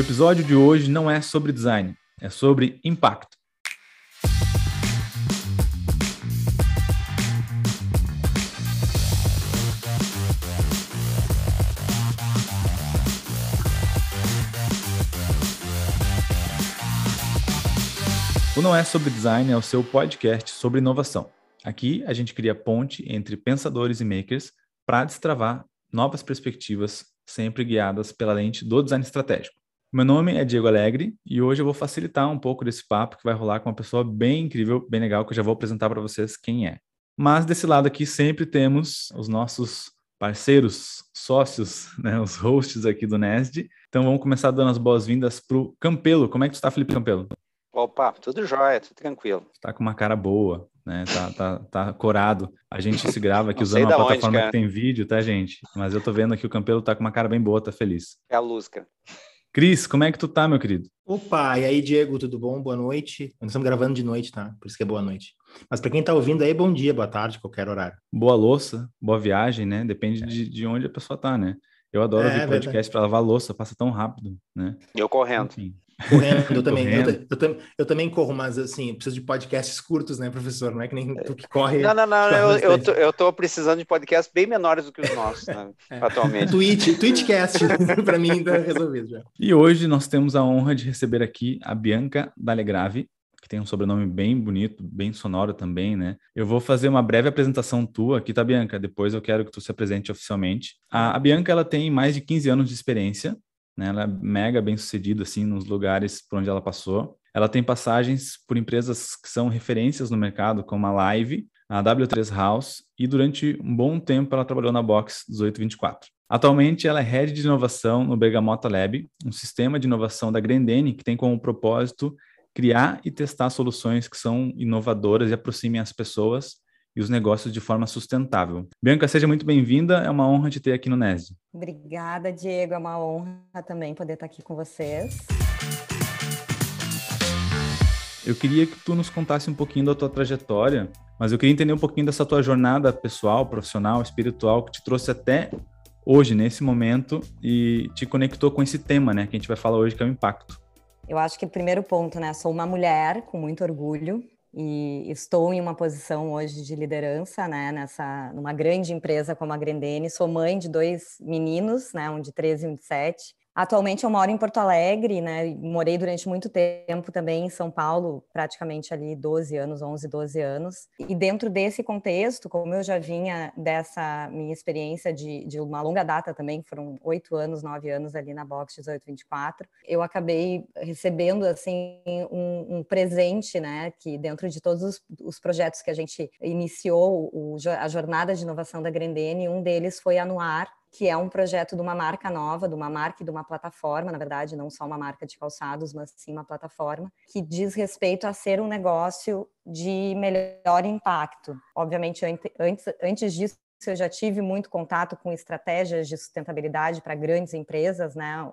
O episódio de hoje não é sobre design, é sobre impacto. O Não É Sobre Design é o seu podcast sobre inovação. Aqui a gente cria ponte entre pensadores e makers para destravar novas perspectivas, sempre guiadas pela lente do design estratégico. Meu nome é Diego Alegre e hoje eu vou facilitar um pouco desse papo que vai rolar com uma pessoa bem incrível, bem legal, que eu já vou apresentar para vocês quem é. Mas desse lado aqui sempre temos os nossos parceiros, sócios, né, os hosts aqui do NESD. Então vamos começar dando as boas-vindas para o Campelo. Como é que tu está, Felipe Campelo? Opa, tudo jóia, tudo tranquilo. Tá com uma cara boa, né? Tá, tá, tá corado. A gente se grava aqui usando uma plataforma onde, que tem vídeo, tá, gente? Mas eu tô vendo aqui o Campelo tá com uma cara bem boa, tá feliz. É a luz, cara. Cris, como é que tu tá, meu querido? Opa, e aí, Diego, tudo bom? Boa noite. Nós estamos gravando de noite, tá? Por isso que é boa noite. Mas para quem tá ouvindo aí, bom dia, boa tarde, qualquer horário. Boa louça, boa viagem, né? Depende é. de, de onde a pessoa tá, né? Eu adoro é, ouvir podcast para lavar louça, passa tão rápido, né? Eu correndo. Enfim. Correndo, eu também. Eu, eu, eu, também corro, mas assim, preciso de podcasts curtos, né, professor? Não é que nem tu que corre. Não, não, não, eu, eu, tô, eu tô precisando de podcasts bem menores do que os nossos, né, é. atualmente. Twitch, Twitchcast, para mim tá resolvido já. E hoje nós temos a honra de receber aqui a Bianca Dalegrave, que tem um sobrenome bem bonito, bem sonoro também, né? Eu vou fazer uma breve apresentação tua aqui, tá, Bianca? Depois eu quero que tu se apresente oficialmente. A, a Bianca, ela tem mais de 15 anos de experiência né? Ela é mega bem sucedida assim nos lugares por onde ela passou. Ela tem passagens por empresas que são referências no mercado, como a Live, a W3 House, e durante um bom tempo ela trabalhou na Box 1824. Atualmente, ela é head de inovação no Bergamota Lab, um sistema de inovação da Grendene que tem como propósito criar e testar soluções que são inovadoras e aproximem as pessoas e os negócios de forma sustentável. Bianca, seja muito bem-vinda, é uma honra te ter aqui no NESD. Obrigada, Diego, é uma honra também poder estar aqui com vocês. Eu queria que tu nos contasse um pouquinho da tua trajetória, mas eu queria entender um pouquinho dessa tua jornada pessoal, profissional, espiritual, que te trouxe até hoje, nesse momento, e te conectou com esse tema, né, que a gente vai falar hoje, que é o impacto. Eu acho que o primeiro ponto, né, sou uma mulher com muito orgulho, e estou em uma posição hoje de liderança, né, nessa, numa grande empresa como a Grendene. Sou mãe de dois meninos, né, um de 13 e um de 7, Atualmente eu moro em Porto Alegre, né? Morei durante muito tempo também em São Paulo, praticamente ali 12 anos, 11, 12 anos. E dentro desse contexto, como eu já vinha dessa minha experiência de, de uma longa data também, foram oito anos, nove anos ali na Box 1824, eu acabei recebendo assim um, um presente, né? Que dentro de todos os, os projetos que a gente iniciou, o, a jornada de inovação da Grendene, um deles foi anuar que é um projeto de uma marca nova, de uma marca e de uma plataforma, na verdade, não só uma marca de calçados, mas sim uma plataforma, que diz respeito a ser um negócio de melhor impacto. Obviamente, antes, antes disso, eu já tive muito contato com estratégias de sustentabilidade para grandes empresas, né,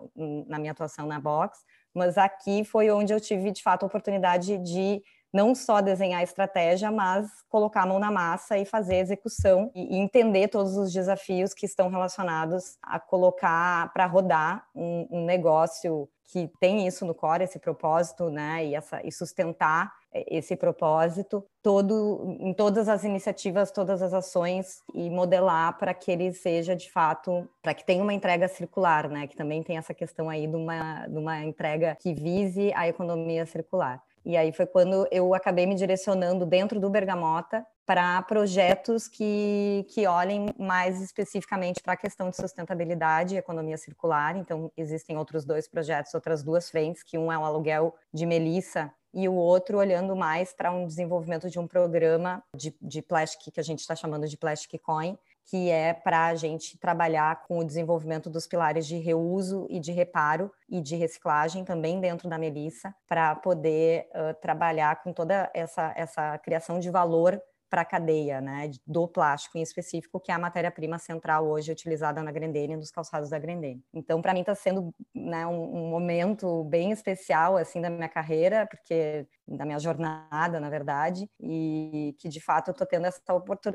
na minha atuação na Box, mas aqui foi onde eu tive, de fato, a oportunidade de não só desenhar a estratégia, mas colocar a mão na massa e fazer a execução e, entender todos os desafios que estão relacionados a colocar para rodar um, um, negócio que tem isso no core, esse propósito, né, e, essa, e sustentar esse propósito todo em todas as iniciativas, todas as ações e modelar para que ele seja de fato, para que tenha uma entrega circular, né, que também tem essa questão aí de uma, de uma entrega que vise a economia circular. E aí foi quando eu acabei me direcionando dentro do Bergamota para projetos que, que olhem mais especificamente para a questão de sustentabilidade e economia circular. Então, existem outros dois projetos, outras duas frentes, que um é o aluguel de Melissa e o outro olhando mais para um desenvolvimento de um programa de, de plastic, que a gente está chamando de Plastic Coin, que é para a gente trabalhar com o desenvolvimento dos pilares de reuso e de reparo e de reciclagem também dentro da Melissa, para poder uh, trabalhar com toda essa, essa criação de valor para a cadeia né, do plástico em específico, que é a matéria-prima central hoje utilizada na Grendene, nos calçados da Grendene. Então, para mim está sendo né, um, um, momento bem especial assim da minha carreira, porque da minha jornada, na verdade, e que de fato eu estou tendo essa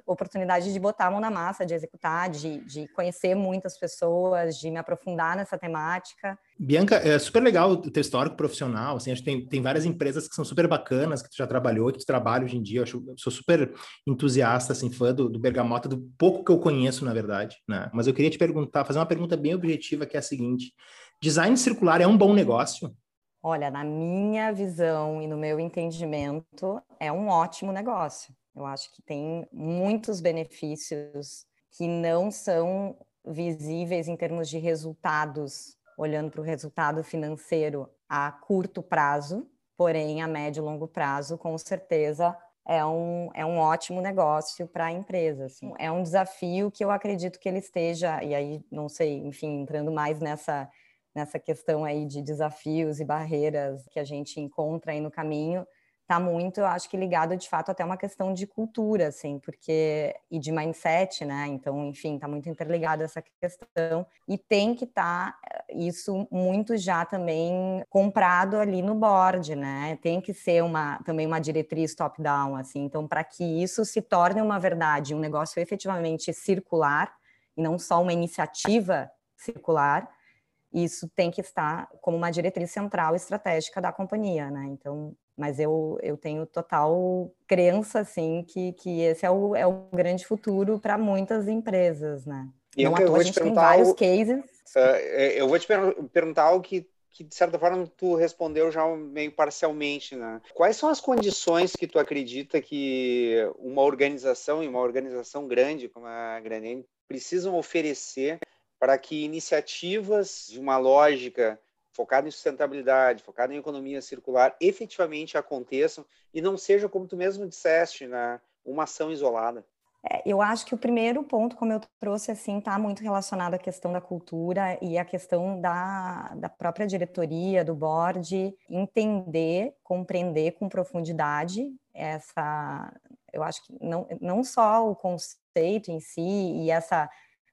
oportunidade de botar a mão na massa, de executar, de, de conhecer muitas pessoas, de me aprofundar nessa temática. Bianca, é super legal o teu histórico profissional, assim, acho que tem, tem várias empresas que são super bacanas, que tu já trabalhou, que tu trabalha hoje em dia, eu, acho, eu sou super entusiasta, assim, fã do, do Bergamota, do pouco que eu conheço, na verdade, né? Mas eu queria te perguntar, fazer uma pergunta bem objetiva, que é a seguinte, design circular é um bom negócio? Olha, na minha visão e no meu entendimento, é um ótimo negócio. Eu acho que tem muitos benefícios que não são visíveis em termos de resultados, olhando para o resultado financeiro a curto prazo, porém a médio e longo prazo, com certeza, é um, é um ótimo negócio para a empresa. Assim. É um desafio que eu acredito que ele esteja, e aí, não sei, enfim, entrando mais nessa nessa questão aí de desafios e barreiras que a gente encontra aí no caminho, está muito, eu acho que ligado de fato até uma questão de cultura, assim, porque e de mindset, né? Então, enfim, está muito interligado essa questão e tem que estar tá isso muito já também comprado ali no board, né? Tem que ser uma também uma diretriz top-down, assim. Então, para que isso se torne uma verdade, um negócio efetivamente circular e não só uma iniciativa circular, isso tem que estar como uma diretriz central estratégica da companhia, né? Então, mas eu, eu tenho total crença, assim, que, que esse é o, é o grande futuro para muitas empresas, né? E Não eu, vou te perguntar vários algo, cases. Uh, eu vou te per perguntar algo que, que, de certa forma, tu respondeu já meio parcialmente, né? Quais são as condições que tu acredita que uma organização, e uma organização grande como a Granene, precisam oferecer para que iniciativas de uma lógica focada em sustentabilidade, focada em economia circular, efetivamente aconteçam e não seja, como tu mesmo disseste, né, uma ação isolada. É, eu acho que o primeiro ponto, como eu trouxe, assim, está muito relacionado à questão da cultura e à questão da, da própria diretoria, do board, entender, compreender com profundidade essa, eu acho que não, não só o conceito em si e essa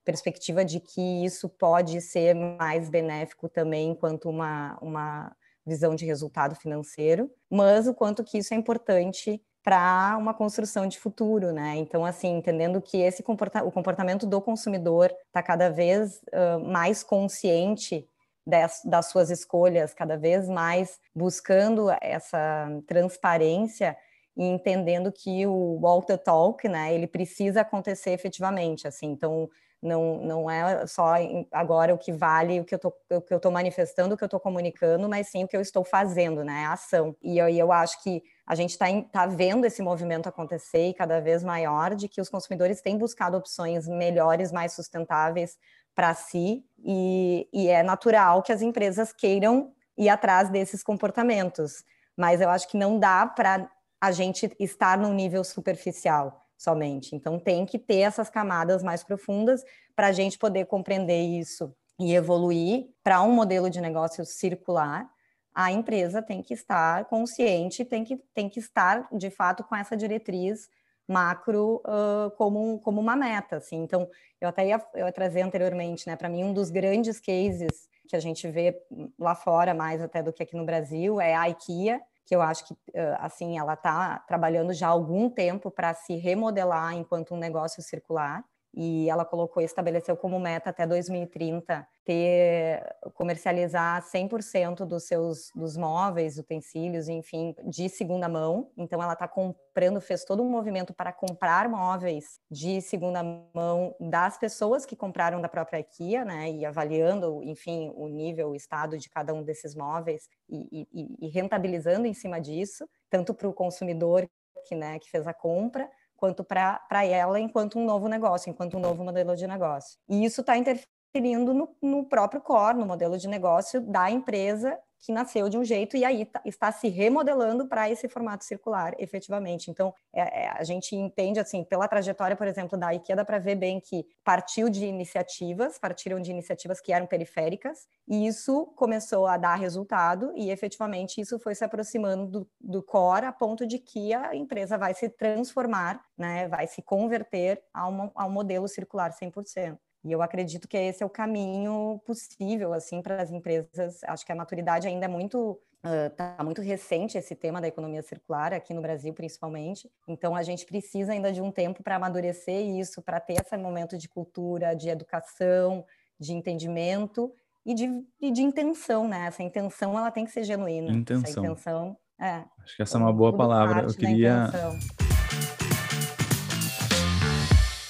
perspectiva de que isso pode ser mais benéfico também enquanto uma, uma visão de resultado financeiro, mas o quanto que isso é importante para uma construção de futuro, né? Então, assim, entendendo que esse comporta o comportamento do consumidor está cada vez uh, mais consciente das, das suas escolhas, cada vez mais buscando essa transparência e entendendo que o walk the talk, né, ele precisa acontecer efetivamente, assim, então não, não é só agora o que vale o que eu tô manifestando, o que eu estou comunicando, mas sim o que eu estou fazendo, né? A ação. E aí eu acho que a gente está tá vendo esse movimento acontecer e cada vez maior de que os consumidores têm buscado opções melhores, mais sustentáveis para si, e, e é natural que as empresas queiram ir atrás desses comportamentos. Mas eu acho que não dá para a gente estar num nível superficial somente. Então, tem que ter essas camadas mais profundas para a gente poder compreender isso e evoluir para um modelo de negócio circular. A empresa tem que estar consciente, tem que, tem que estar, de fato, com essa diretriz macro uh, como, como uma meta. Assim. Então, eu até ia, eu ia trazer anteriormente, né, para mim, um dos grandes cases que a gente vê lá fora, mais até do que aqui no Brasil, é a IKEA, que eu acho que assim ela está trabalhando já há algum tempo para se remodelar enquanto um negócio circular e ela colocou, estabeleceu como meta até 2030 ter comercializar 100% dos seus dos móveis, utensílios, enfim, de segunda mão. Então ela está comprando, fez todo um movimento para comprar móveis de segunda mão das pessoas que compraram da própria IKEA, né? E avaliando, enfim, o nível, o estado de cada um desses móveis e, e, e rentabilizando em cima disso, tanto para o consumidor que, né, que fez a compra, quanto para ela enquanto um novo negócio, enquanto um novo modelo de negócio. E isso está interferindo no, no, próprio core, no modelo de negócio da empresa que nasceu de um jeito e aí tá, está se remodelando para esse formato circular, efetivamente. Então, é, é, a gente entende, assim, pela trajetória, por exemplo, da IKEA, dá para ver bem que partiu de iniciativas, partiram de iniciativas que eram periféricas, e isso começou a dar resultado, e efetivamente isso foi se aproximando do, do core, a ponto de que a empresa vai se transformar, né, vai se converter a, uma, a um modelo circular 100%. E eu acredito que esse é o caminho possível, assim, para as empresas. Acho que a maturidade ainda é muito Está uh, muito recente esse tema da economia circular, aqui no Brasil principalmente. Então, a gente precisa ainda de um tempo para amadurecer isso, para ter esse momento de cultura, de educação, de entendimento e de, e de intenção, né? Essa intenção ela tem que ser genuína. Intenção. Essa intenção é. Acho que essa é uma boa palavra. Eu queria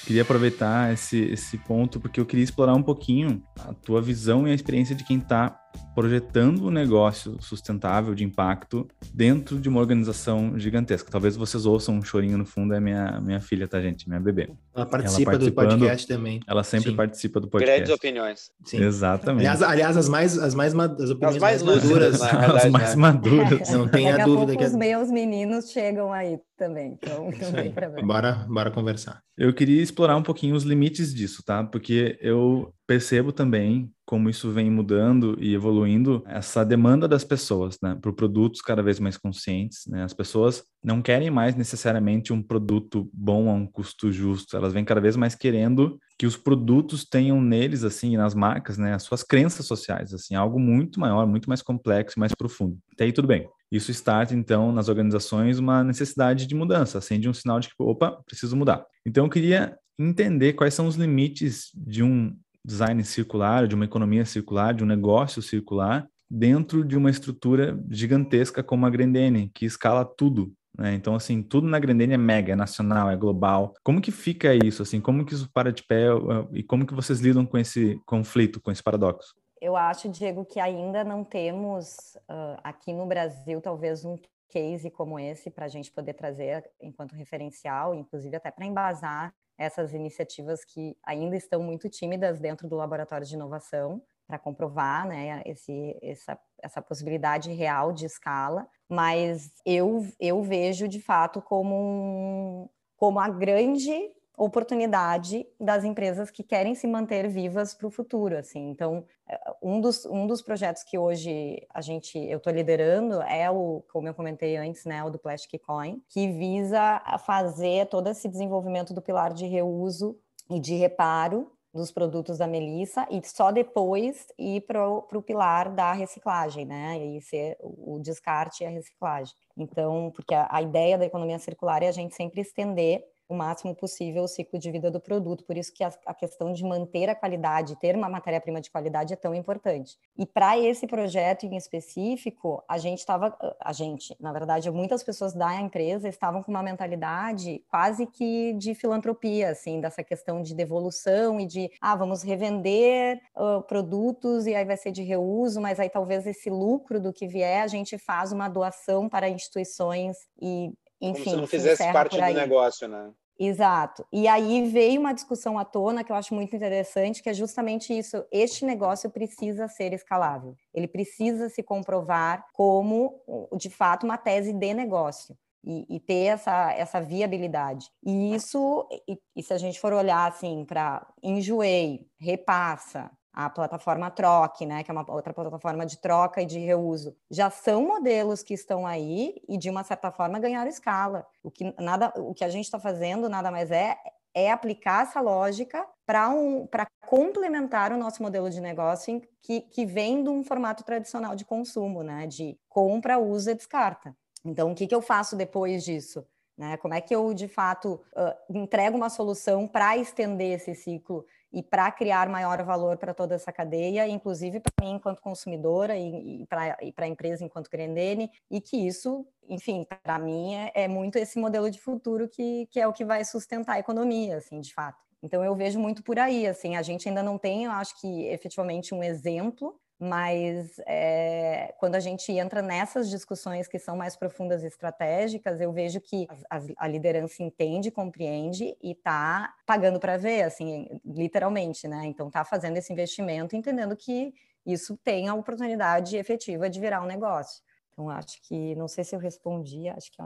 queria aproveitar esse, esse ponto porque eu queria explorar um pouquinho a tua visão e a experiência de quem está projetando um negócio sustentável de impacto dentro de uma organização gigantesca. Talvez vocês ouçam um chorinho no fundo, é minha, minha filha, tá, gente? Minha bebê. Ela participa ela do podcast também. Ela sempre Sim. participa do podcast. Grandes opiniões. Sim. Exatamente. Aliás, aliás, as mais as mais as opiniões as mais, mais maduras, as mais né? maduras. Não tem a dúvida que os meus meninos chegam aí também, então não tem problema. Bora, bora conversar. Eu queria explorar um pouquinho os limites disso, tá? Porque eu percebo também como isso vem mudando e evoluindo essa demanda das pessoas, né, por produtos cada vez mais conscientes, né? As pessoas não querem mais necessariamente um produto bom a um custo justo, elas vêm cada vez mais querendo que os produtos tenham neles assim, nas marcas, né, as suas crenças sociais, assim, algo muito maior, muito mais complexo, mais profundo. Até aí tudo bem. Isso starta então nas organizações uma necessidade de mudança, acende um sinal de que, opa, preciso mudar. Então eu queria entender quais são os limites de um design circular, de uma economia circular, de um negócio circular, dentro de uma estrutura gigantesca como a Grendene, que escala tudo. Né? Então, assim, tudo na Grendene é mega, é nacional, é global. Como que fica isso? Assim, como que isso para de pé uh, e como que vocês lidam com esse conflito, com esse paradoxo? Eu acho, Diego, que ainda não temos uh, aqui no Brasil talvez um case como esse para a gente poder trazer enquanto referencial, inclusive até para embasar essas iniciativas que ainda estão muito tímidas dentro do laboratório de inovação para comprovar né, esse, essa, essa possibilidade real de escala, mas eu, eu vejo de fato como, um, como a grande oportunidade das empresas que querem se manter vivas para o futuro, assim. Então, é, um dos, um dos projetos que hoje a gente, eu estou liderando é o, como eu comentei antes, né, o do Plastic Coin, que visa fazer todo esse desenvolvimento do pilar de reuso e de reparo dos produtos da Melissa e só depois ir para o pilar da reciclagem, né? E ser o descarte e a reciclagem. Então, porque a, a ideia da economia circular é a gente sempre estender o máximo possível o ciclo de vida do produto. Por isso que a, a questão de manter a qualidade, ter uma matéria-prima de qualidade é tão importante. E para esse projeto em específico, a gente estava, a gente, na verdade, muitas pessoas da empresa estavam com uma mentalidade quase que de filantropia, assim, dessa questão de devolução e de, ah, vamos revender uh, produtos e aí vai ser de reuso, mas aí talvez esse lucro do que vier a gente faz uma doação para instituições e enfim, Como se não fizesse parte do negócio, né? Exato. E aí veio uma discussão à tona que eu acho muito interessante, que é justamente isso. Este negócio precisa ser escalável. Ele precisa se comprovar como, de fato, uma tese de negócio. E, e ter essa, essa viabilidade. E isso, e, e se a gente for olhar assim para enjoei, repassa, a plataforma Troque, né, que é uma outra plataforma de troca e de reuso, já são modelos que estão aí e de uma certa forma ganharam escala. O que nada, o que a gente está fazendo nada mais é é aplicar essa lógica para um, complementar o nosso modelo de negócio que, que vem de um formato tradicional de consumo, né, de compra, usa e descarta. Então, o que, que eu faço depois disso? Né? Como é que eu, de fato, uh, entrego uma solução para estender esse ciclo e para criar maior valor para toda essa cadeia, inclusive para mim enquanto consumidora e, e para a empresa enquanto Grendene, e que isso, enfim, para mim é, é, muito esse modelo de futuro que, que é o que vai sustentar a economia, assim, de fato. Então eu vejo muito por aí, assim, a gente ainda não tem, eu acho que efetivamente um exemplo mas é, quando a gente entra nessas discussões que são mais profundas e estratégicas, eu vejo que a, a liderança entende, compreende e está pagando para ver, assim, literalmente, né? Então está fazendo esse investimento, entendendo que isso tem a oportunidade efetiva de virar um negócio. Então acho que não sei se eu respondi, acho que é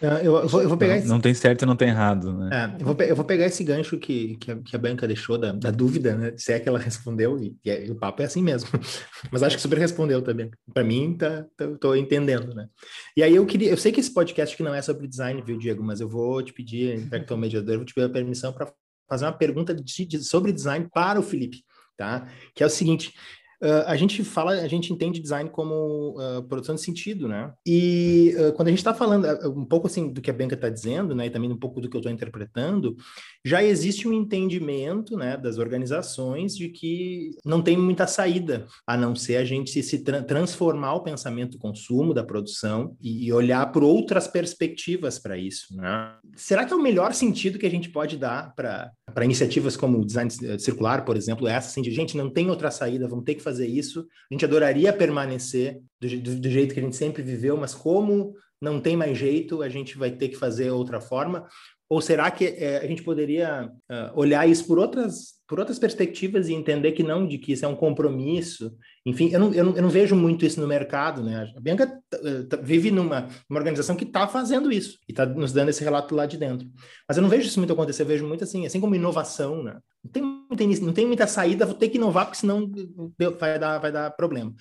eu, eu, vou, eu, vou, pegar não, esse... não, tem certo e não tem errado, né? É, eu, vou, eu, vou, pegar esse gancho que, que, a, que a Bianca deixou da, da, dúvida, né? Se é que ela respondeu, e, e, é, e, o papo é assim mesmo. Mas acho que super respondeu também. Para mim, tá, tá, tô entendendo, né? E aí eu queria, eu sei que esse podcast que não é sobre design, viu, Diego? Mas eu vou te pedir, é o mediador, eu vou te pedir a permissão para fazer uma pergunta de, de, sobre design para o Felipe, tá? Que é o seguinte: Uh, a gente fala, a gente entende design como uh, produção de sentido, né? E uh, quando a gente está falando um pouco assim do que a Bianca está dizendo, né, e também um pouco do que eu estou interpretando, já existe um entendimento, né, das organizações de que não tem muita saída a não ser a gente se tra transformar o pensamento consumo, da produção e, e olhar por outras perspectivas para isso, né? Será que é o melhor sentido que a gente pode dar para iniciativas como o design circular, por exemplo, é essa assim de gente não tem outra saída, vamos ter que fazer isso. A gente adoraria permanecer do, do, do jeito que a gente sempre viveu, mas como não tem mais jeito, a gente vai ter que fazer outra forma. Ou será que é, a gente poderia uh, olhar isso por outras, por outras perspectivas e entender que não, de que isso é um compromisso? Enfim, eu não, eu não, eu não vejo muito isso no mercado, né? A Bianca vive numa uma organização que está fazendo isso e está nos dando esse relato lá de dentro. Mas eu não vejo isso muito acontecer, eu vejo muito assim, assim como inovação, né? Não tem, não tem, não tem muita saída, vou ter que inovar, porque senão vai dar, vai dar problema.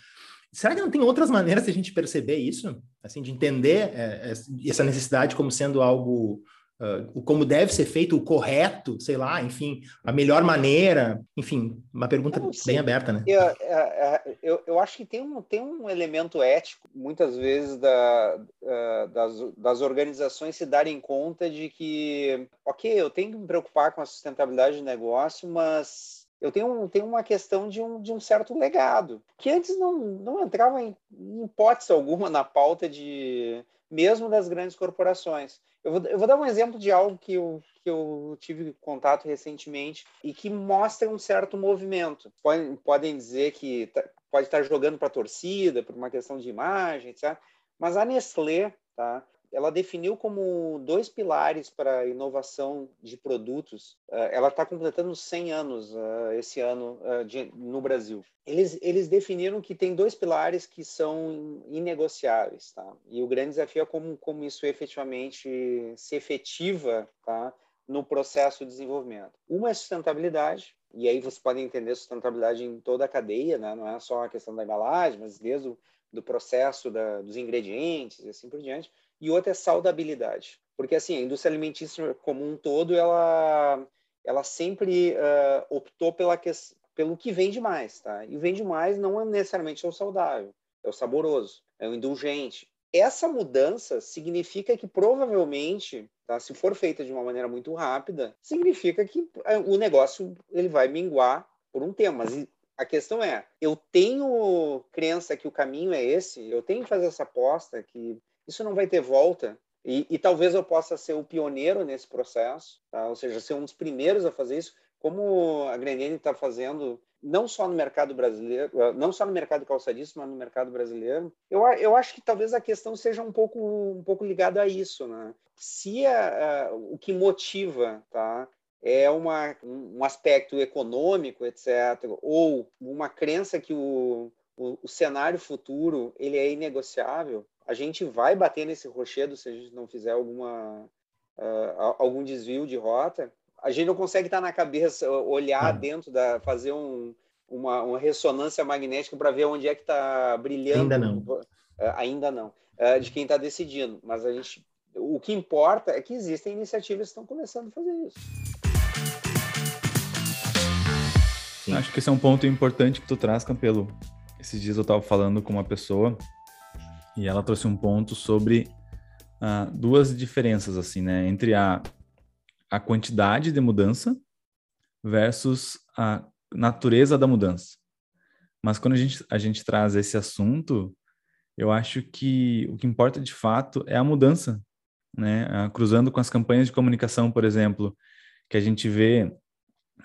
Será que não tem outras maneiras de a gente perceber isso? Assim, de entender é, essa necessidade como sendo algo uh, como deve ser feito, o correto, sei lá, enfim, a melhor maneira, enfim, uma pergunta bem aberta, né? Eu, é, é, eu, eu, acho que tem um, tem um elemento ético, muitas vezes, da, uh, das, das organizações se darem conta de que, ok, eu tenho que me preocupar com a sustentabilidade do negócio, mas eu tenho, tenho uma questão de um, de um certo legado, que antes não, não entrava em, em hipótese alguma na pauta de mesmo das grandes corporações. Eu vou, eu vou, dar um exemplo de algo que eu, que eu tive contato recentemente e que mostra um certo movimento. Podem, podem dizer que tá, pode estar jogando para a torcida, por uma questão de imagem, etc. Mas a Nestlé, tá? Ela definiu como dois pilares para inovação de produtos. Uh, ela está completando 100 anos uh, esse ano uh, de, no Brasil. Eles, eles definiram que tem dois pilares que são inegociáveis, tá? E o grande desafio é como, como isso efetivamente se efetiva, tá? No processo de desenvolvimento. Uma é sustentabilidade, e aí você pode entender sustentabilidade em toda a cadeia, né? Não é só a questão da embalagem, mas desde o do processo da, dos ingredientes e assim por diante e outra é saudabilidade. Porque, assim, a indústria alimentícia como um todo, ela, ela sempre uh, optou pela que, pelo que vende mais, tá? E vende mais não é necessariamente o saudável, é o saboroso, é o indulgente. Essa mudança significa que provavelmente, tá, se for feita de uma maneira muito rápida, significa que é, o negócio ele vai minguar por um tempo. Mas a questão é, eu tenho crença que o caminho é esse, eu tenho que fazer essa aposta que isso não vai ter volta. E, e talvez eu possa ser o pioneiro nesse processo, tá? ou seja, ser um dos primeiros a fazer isso, como a Grenene está fazendo, não só no mercado brasileiro, eh, não só no mercado calçadista, mas no mercado brasileiro. Eu, eu acho que talvez a questão seja um pouco, um pouco ligada a isso. Né? Se a, a, o que motiva tá, é uma, um aspecto econômico, etc., ou uma crença que o, o, o cenário futuro ele é inegociável, a gente vai bater nesse rochedo se a gente não fizer alguma uh, algum desvio de rota. A gente não consegue estar na cabeça, olhar uhum. dentro da, fazer um, uma, uma ressonância magnética para ver onde é que está brilhando. Ainda não. Uh, ainda não. Uh, de quem está decidindo. Mas a gente, o que importa é que existem iniciativas que estão começando a fazer isso. Sim. Acho que esse é um ponto importante que tu traz, Campelo. Esses dias eu estava falando com uma pessoa e ela trouxe um ponto sobre uh, duas diferenças, assim, né? Entre a, a quantidade de mudança versus a natureza da mudança. Mas quando a gente, a gente traz esse assunto, eu acho que o que importa de fato é a mudança, né? Uh, cruzando com as campanhas de comunicação, por exemplo, que a gente vê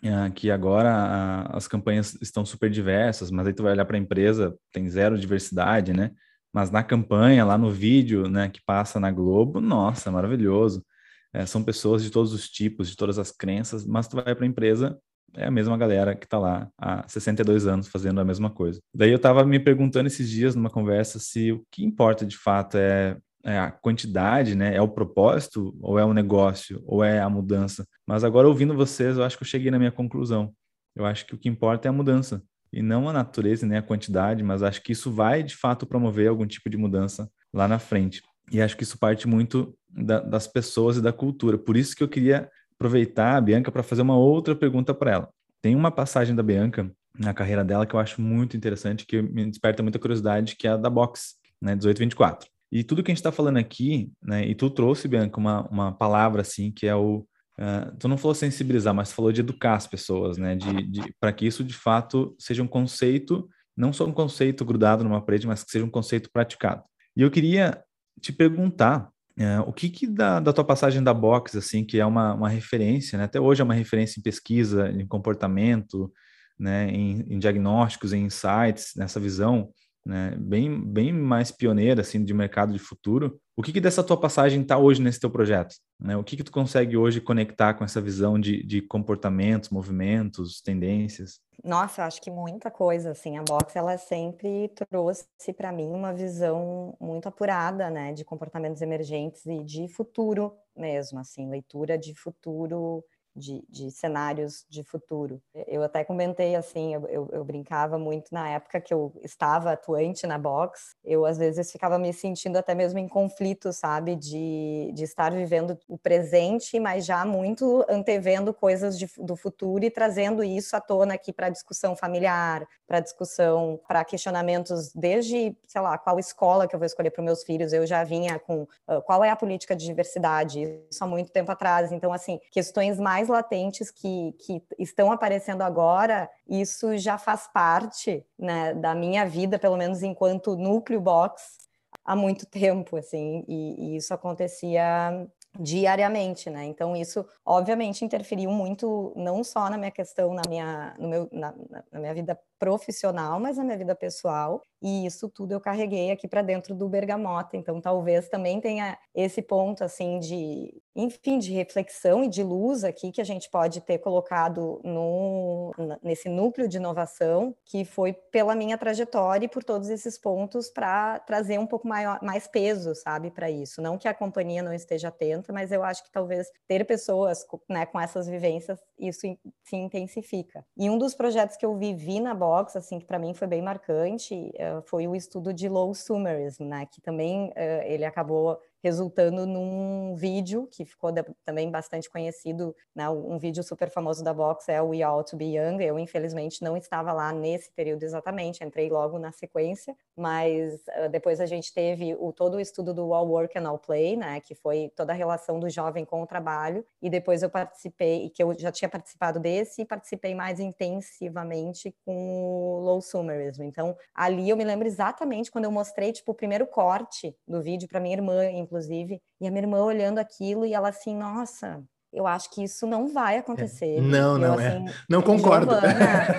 uh, que agora as campanhas estão super diversas, mas aí tu vai olhar para a empresa, tem zero diversidade, né? Mas na campanha, lá no vídeo, né, que passa na Globo, nossa, maravilhoso. É, são pessoas de todos os tipos, de todas as crenças, mas tu vai para a empresa, é a mesma galera que está lá há 62 anos fazendo a mesma coisa. Daí eu estava me perguntando esses dias numa conversa se o que importa de fato é, é, a quantidade, né? É o propósito, ou é o negócio, ou é a mudança. Mas agora ouvindo vocês, eu acho que eu cheguei na minha conclusão. Eu acho que o que importa é a mudança e não a natureza nem a quantidade, mas acho que isso vai de fato promover algum tipo de mudança lá na frente. E acho que isso parte muito da, das pessoas e da cultura. Por isso que eu queria aproveitar a Bianca para fazer uma outra pergunta para ela. Tem uma passagem da Bianca na carreira dela que eu acho muito interessante, que me desperta muita curiosidade, que é a da Box, né, 1824. E tudo que a gente está falando aqui, né, e tu trouxe, Bianca, uma, uma palavra assim, que é o. Uh, tu não falou sensibilizar, mas falou de educar as pessoas, né, de, de para que isso de fato seja um conceito, não só um conceito grudado numa parede, mas que seja um conceito praticado. E eu queria te perguntar uh, o que, que da, da, tua passagem da Box, assim, que é uma, uma referência, né, até hoje é uma referência em pesquisa, em comportamento, né, em, em diagnósticos, em insights, nessa visão né, bem, bem mais pioneira assim de mercado de futuro. O que, que dessa tua passagem está hoje nesse teu projeto? Né? O que, que tu consegue hoje conectar com essa visão de, de comportamentos, movimentos, tendências? Nossa, acho que muita coisa, assim, a Box, ela sempre trouxe para mim uma visão muito apurada, né, de comportamentos emergentes e de futuro mesmo, assim, leitura de futuro de, de, cenários de futuro. Eu até comentei assim, eu, eu, eu, brincava muito na época que eu estava atuante na box, eu às vezes ficava me sentindo até mesmo em conflito, sabe, de, de estar vivendo o presente, mas já muito antevendo coisas de, do futuro e trazendo isso à tona aqui para discussão familiar, para discussão, para questionamentos desde, sei lá, qual escola que eu vou escolher para meus filhos. Eu já vinha com uh, qual é a política de diversidade, isso há muito tempo atrás. Então, assim, questões mais latentes que, que estão aparecendo agora, isso já faz parte né, da minha vida, pelo menos enquanto núcleo box, há muito tempo, assim, e, e isso acontecia diariamente, né? Então isso obviamente interferiu muito não só na minha questão, na minha, no meu, na, na minha vida profissional, mas na minha vida pessoal. E isso tudo eu carreguei aqui para dentro do Bergamota. Então, talvez também tenha esse ponto, assim, de, enfim, de reflexão e de luz aqui que a gente pode ter colocado no, nesse núcleo de inovação, que foi pela minha trajetória e por todos esses pontos para trazer um pouco maior, mais peso, sabe, para isso. Não que a companhia não esteja atenta, mas eu acho que talvez ter pessoas né, com essas vivências, isso se intensifica. E um dos projetos que eu vivi na Bob assim, que para mim foi bem marcante, uh, foi o estudo de low sumerism, né, que também uh, ele acabou resultando num vídeo que ficou também bastante conhecido, né? um vídeo super famoso da Vox é o We All To Be Young, eu infelizmente não estava lá nesse período exatamente, entrei logo na sequência, mas uh, depois a gente teve o, todo o estudo do All Work and All Play, né, que foi toda a relação do jovem com o trabalho, e depois eu participei, que eu já tinha participado desse, e participei mais intensivamente com o Low Sumerism, então ali eu me lembro exatamente quando eu mostrei, tipo, o primeiro corte do vídeo para minha irmã, inclusive, e a minha irmã olhando aquilo e ela assim, nossa, eu acho que isso não vai acontecer. É. Não, não, é. assim, é. Não concordo.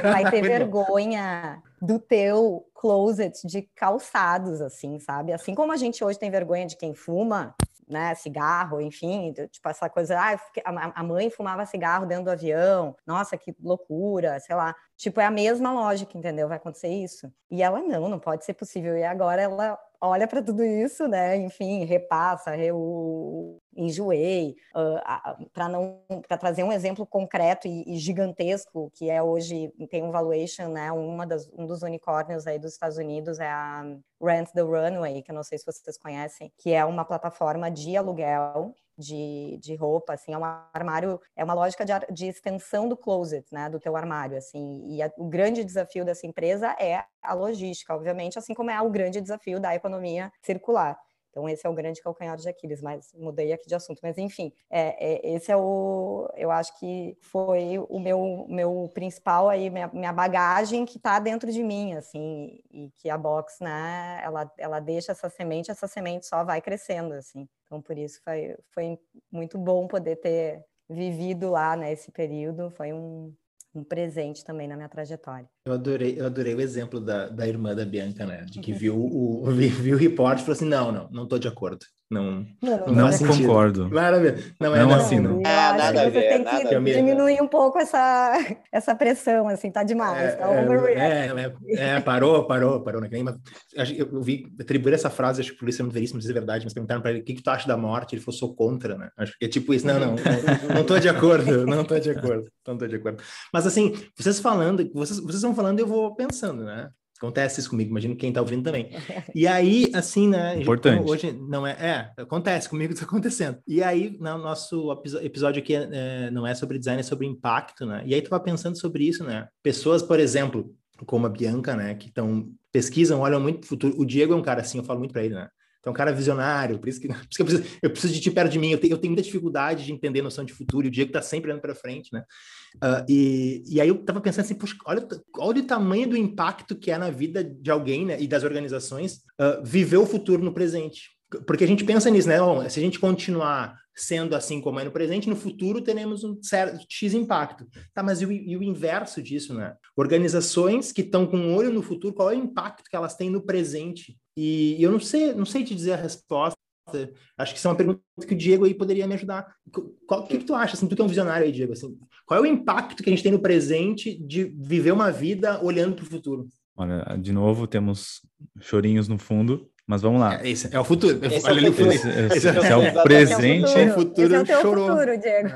vai ter vergonha do teu closet de calçados, assim, sabe? Assim como a gente hoje tem vergonha de quem fuma, né, cigarro, enfim, tipo essa coisa, ah, a mãe fumava cigarro dentro do avião, nossa, que loucura, sei lá. Tipo, é a mesma lógica, entendeu? Vai acontecer isso. E ela, não, não pode ser possível. E agora ela olha para tudo isso, né? Enfim, repassa, eu enjoei, uh, para não para trazer um exemplo concreto e, e, gigantesco que é hoje tem um valuation, né? Uma das, um dos unicórnios aí dos Estados Unidos é a Rent the Runway, que eu não sei se vocês conhecem, que é uma plataforma de aluguel de, de roupa, assim, é um armário, é uma lógica de, de extensão do closet, né, do teu armário, assim, e a, o grande desafio dessa empresa é a logística, obviamente, assim como é o grande desafio da economia circular. Então, esse é o grande calcanhar de Aquiles, mas mudei aqui de assunto. Mas, enfim, é, é, esse é o. Eu acho que foi o meu, meu principal aí, minha, minha bagagem que está dentro de mim, assim, e que a box, né, ela, ela deixa essa semente, essa semente só vai crescendo, assim. Então, por isso foi, foi muito bom poder ter vivido lá nesse né, período. Foi um, um presente também na minha trajetória. Eu adorei, eu adorei o exemplo da, da irmã da Bianca, né? De que uhum. viu o, viu o report e falou assim: não, não, não tô de acordo. Não, não, não, não concordo. Maravilha. Não, é não assino. É, nada a ver. Você tem que diminuir um pouco essa, essa pressão, assim, tá demais. É, tá é, é, é, parou, parou, parou. Né? Eu vi atribuir essa frase, acho que por isso é muito veríssimo dizer a verdade, mas perguntaram para ele o que, que tu acha da morte, ele falou, sou contra, né? Acho que é tipo isso. Não, não, não, não tô de acordo, não tô de acordo, não tô de acordo. Mas assim, vocês falando, vocês, vocês vão falando, eu vou pensando, né? Acontece isso comigo, imagino quem está ouvindo também. E aí, assim, né? Importante. Hoje não é, é, acontece comigo, está acontecendo. E aí, no nosso episódio aqui é, é, não é sobre design, é sobre impacto, né? E aí tu vai pensando sobre isso, né? Pessoas, por exemplo, como a Bianca, né, que estão pesquisam, olham muito para o futuro. O Diego é um cara assim, eu falo muito para ele, né? Então, um cara visionário, por isso que, por isso que eu, preciso, eu, preciso, de ti perto de mim. Eu tenho, eu tenho muita dificuldade de entender noção de futuro, e o Diego está sempre olhando para frente, né? Uh, e, e aí eu estava pensando assim, olha, olha o tamanho do impacto que é na vida de alguém né, e das organizações uh, viver o futuro no presente. Porque a gente pensa nisso, né? Bom, se a gente continuar sendo assim como é no presente, no futuro teremos um certo X impacto. Tá, mas e o, e o inverso disso, né? Organizações que estão com um olho no futuro, qual é o impacto que elas têm no presente? E, e eu não sei, não sei te dizer a resposta. Acho que isso é uma pergunta que o Diego aí poderia me ajudar. O que, que tu acha, assim, tu que é um visionário aí, Diego, assim, qual é o impacto que a gente tem no presente de viver uma vida olhando para o futuro? Olha, de novo, temos chorinhos no fundo, mas vamos lá. É, esse é o futuro. Esse, é, o futuro. Esse, esse, esse é, o presente. É o futuro, esse é o chorou. futuro, Diego.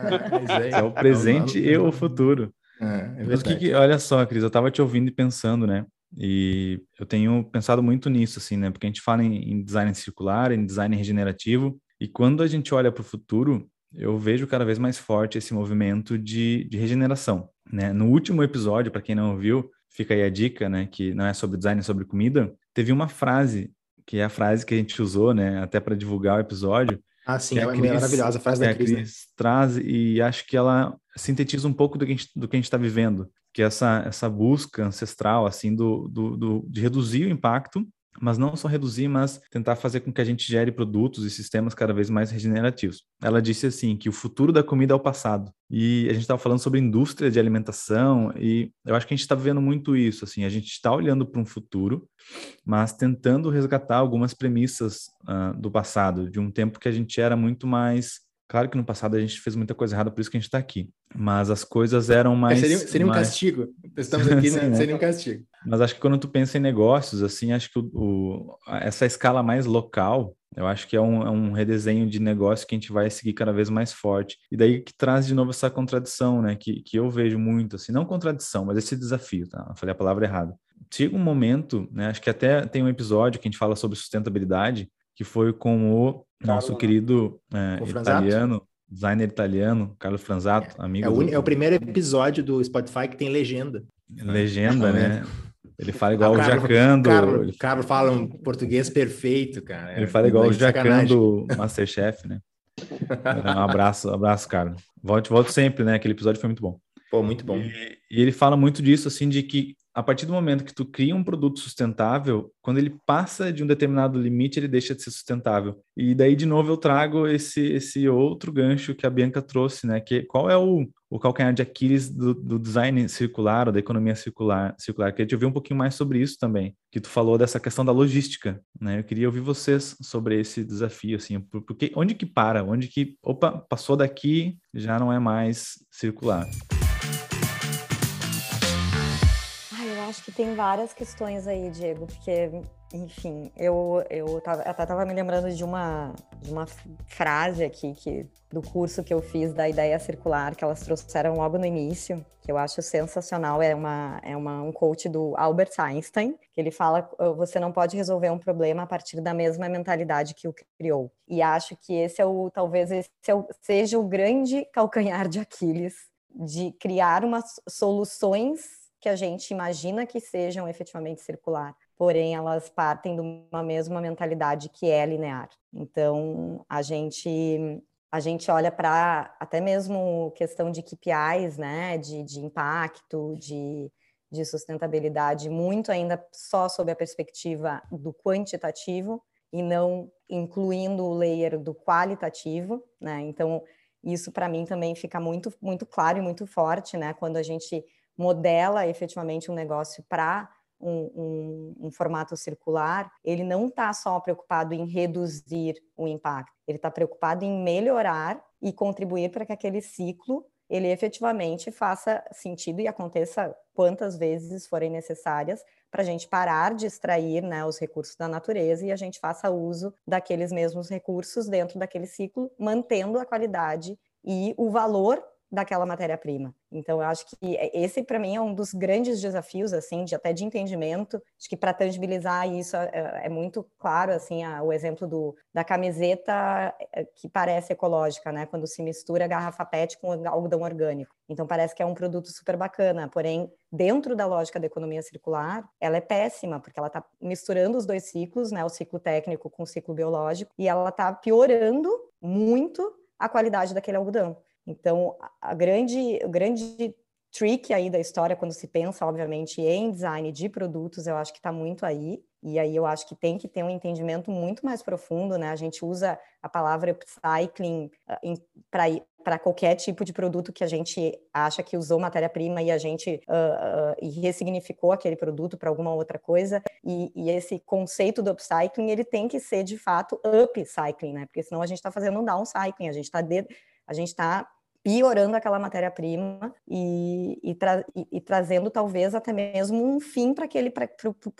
Ah, é, é, o presente e o futuro. É, mas que, que, olha só, Cris, eu estava te ouvindo e pensando, né? E eu tenho pensado muito nisso, assim, né? Porque a gente fala em, em design circular, em design regenerativo, e quando a gente olha para o futuro, eu vejo cada vez mais forte esse movimento de, de regeneração, né? No último episódio, para quem não ouviu, fica aí a dica, né? Que não é sobre design, é sobre comida. Teve uma frase que é a frase que a gente usou, né, até para divulgar o episódio. Ah, sim, é, é Cris, maravilhosa a frase da Cris. A Cris né? traz e acho que ela sintetiza um pouco do que a gente do que a gente está vivendo, que essa essa busca ancestral assim do, do, do de reduzir o impacto mas não só reduzir, mas tentar fazer com que a gente gere produtos e sistemas cada vez mais regenerativos. Ela disse assim que o futuro da comida é o passado. E a gente estava falando sobre indústria de alimentação e eu acho que a gente está vendo muito isso. Assim, a gente está olhando para um futuro, mas tentando resgatar algumas premissas uh, do passado, de um tempo que a gente era muito mais Claro que no passado a gente fez muita coisa errada, por isso que a gente está aqui. Mas as coisas eram é, mais. Seria, seria mais... um castigo. Estamos aqui, né? Sim, né? Seria um castigo. Mas acho que quando tu pensa em negócios, assim, acho que o, o, essa escala mais local, eu acho que é um, é um, redesenho de negócio que a gente vai seguir cada vez mais forte. E daí que traz de novo essa contradição, né? Que, que eu vejo muito, assim, não contradição, mas esse desafio, tá? Eu falei a palavra errada. Chega um momento, né? Acho que até tem um episódio que a gente fala sobre sustentabilidade, que foi com o nosso Carlo, querido é, italiano, designer italiano, Carlos Franzato, é, amigo. É o, do... é o, primeiro episódio do Spotify que tem legenda. Legenda, né? Ele fala igual o Jacando. Carlos, Carlos fala um português perfeito, cara. Ele fala igual o Jacando Masterchef, né? Um abraço, abraço, Carlos. Volte, volte sempre, né? Aquele episódio foi muito bom. Pô, muito bom. E, e ele fala muito disso, assim, de que a partir do momento que tu cria um produto sustentável, quando ele passa de um determinado limite, ele deixa de ser sustentável. E daí, de novo, eu trago esse, esse outro gancho que a Bianca trouxe, né? Que qual é o, o calcanhar de Aquiles do, do design circular ou da economia circular? circular? Queria te ouvir um pouquinho mais sobre isso também, que tu falou dessa questão da logística, né? Eu queria ouvir vocês sobre esse desafio, assim, porque onde que para? Onde que, opa, passou daqui, já não é mais circular. Acho que tem várias questões aí, Diego, porque, enfim, eu, eu tava, até estava me lembrando de uma, de uma frase aqui que, do curso que eu fiz da ideia circular, que elas trouxeram logo no início, que eu acho sensacional. É, uma, é uma, um coach do Albert Einstein, que ele fala: você não pode resolver um problema a partir da mesma mentalidade que o criou. E acho que esse é o, talvez, esse é o, seja o grande calcanhar de Aquiles de criar umas soluções que a gente imagina que sejam efetivamente circular, porém elas partem de uma mesma mentalidade que é linear. Então, a gente a gente olha para até mesmo questão de KPIs, né, de, de impacto, de, de sustentabilidade, muito ainda só sob a perspectiva do quantitativo e não incluindo o layer do qualitativo, né? Então, isso para mim também fica muito muito claro e muito forte, né, quando a gente modela efetivamente um negócio para um, um, um, formato circular, ele não está só preocupado em reduzir o impacto, ele está preocupado em melhorar e contribuir para que aquele ciclo ele efetivamente faça sentido e aconteça quantas vezes forem necessárias para a gente parar de extrair né, os recursos da natureza e a gente faça uso daqueles mesmos recursos dentro daquele ciclo, mantendo a qualidade e o valor daquela matéria-prima. Então, eu acho que esse, para mim, é um dos grandes desafios, assim, de até de entendimento. Acho que para tangibilizar isso é, é, é, muito claro, assim, a, o exemplo do, da camiseta é, que parece ecológica, né? Quando se mistura garrafa PET com algodão orgânico. Então, parece que é um produto super bacana, porém, dentro da lógica da economia circular, ela é péssima, porque ela está misturando os dois ciclos, né? O ciclo técnico com o ciclo biológico, e ela está piorando muito a qualidade daquele algodão. Então, a grande, o grande trick aí da história, quando se pensa, obviamente, em design de produtos, eu acho que está muito aí. E aí eu acho que tem que ter um entendimento muito mais profundo, né? A gente usa a palavra upcycling ah, para qualquer tipo de produto que a gente acha que usou matéria-prima e a gente uh, uh, e ressignificou aquele produto para alguma outra coisa. E, e, esse conceito do upcycling, ele tem que ser, de fato, upcycling, né? Porque senão a gente está fazendo um downcycling, a gente está a gente está piorando aquela matéria-prima e, e, tra e, e, trazendo talvez até mesmo um fim para aquele para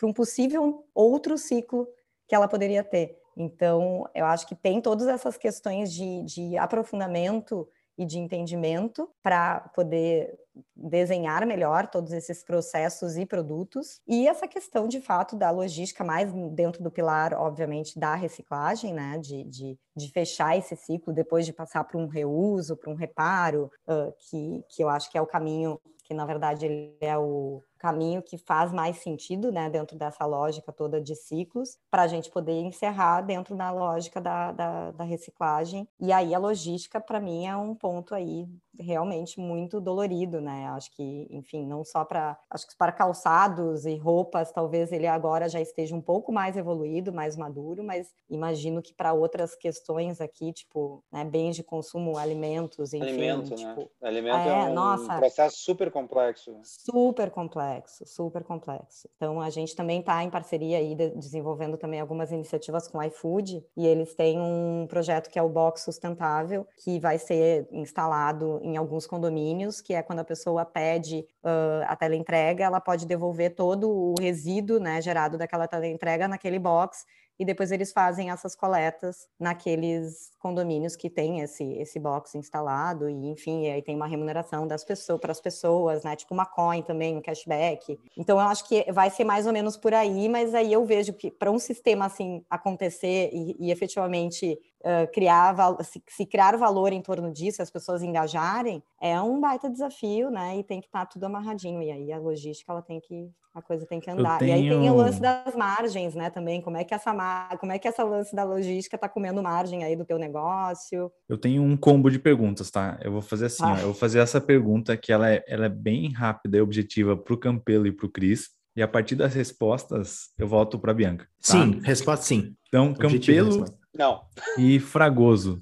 um possível outro ciclo que ela poderia ter. Então, eu acho que tem todas essas questões de, de aprofundamento e de entendimento para poder desenhar melhor todos esses processos e produtos. E essa questão, de fato, da logística, mais dentro do pilar, obviamente, da reciclagem, né? De, de, de fechar esse ciclo depois de passar para um reuso, para um reparo, uh, que, que eu acho que é o caminho que, na verdade, ele é o caminho que faz mais sentido, né, dentro dessa lógica toda de ciclos, para a gente poder encerrar dentro da lógica da, da, da reciclagem. E aí a logística, para mim, é um ponto aí realmente muito dolorido, né? Acho que, enfim, não só para acho que para calçados e roupas, talvez ele agora já esteja um pouco mais evoluído, mais maduro, mas imagino que para outras questões aqui, tipo, né, bens de consumo, alimentos, enfim, alimento, né? tipo, né? Alimento é, é um nossa, processo super complexo. Super complexo, super complexo. Então a gente também está em parceria aí de, desenvolvendo também algumas iniciativas com o iFood e eles têm um projeto que é o Box Sustentável, que vai ser instalado em alguns condomínios, que é quando a pessoa pede uh, a teleentrega, ela pode devolver todo o resíduo né, gerado daquela teleentrega naquele box e depois eles fazem essas coletas naqueles condomínios que tem esse, esse box instalado, e enfim, aí tem uma remuneração das pessoas para as pessoas, né? Tipo uma coin também, um cashback. Então eu acho que vai ser mais ou menos por aí, mas aí eu vejo que para um sistema assim acontecer e, e efetivamente uh, criar se, se, criar valor em torno disso, as pessoas engajarem, é um baita desafio, né? E tem que estar tá tudo amarradinho. E aí a logística ela tem que a coisa tem que andar. Tenho... E aí tem o lance das margens, né? Também como é que essa como é que essa lance da logística está comendo margem aí do teu negócio? Eu tenho um combo de perguntas, tá? Eu vou fazer assim, ah. ó, eu vou fazer essa pergunta que ela é, ela é bem rápida e objetiva para o Campelo e para o Cris. E a partir das respostas, eu volto para Bianca. Tá? Sim, resposta sim. Então, Campelo não. e Fragoso.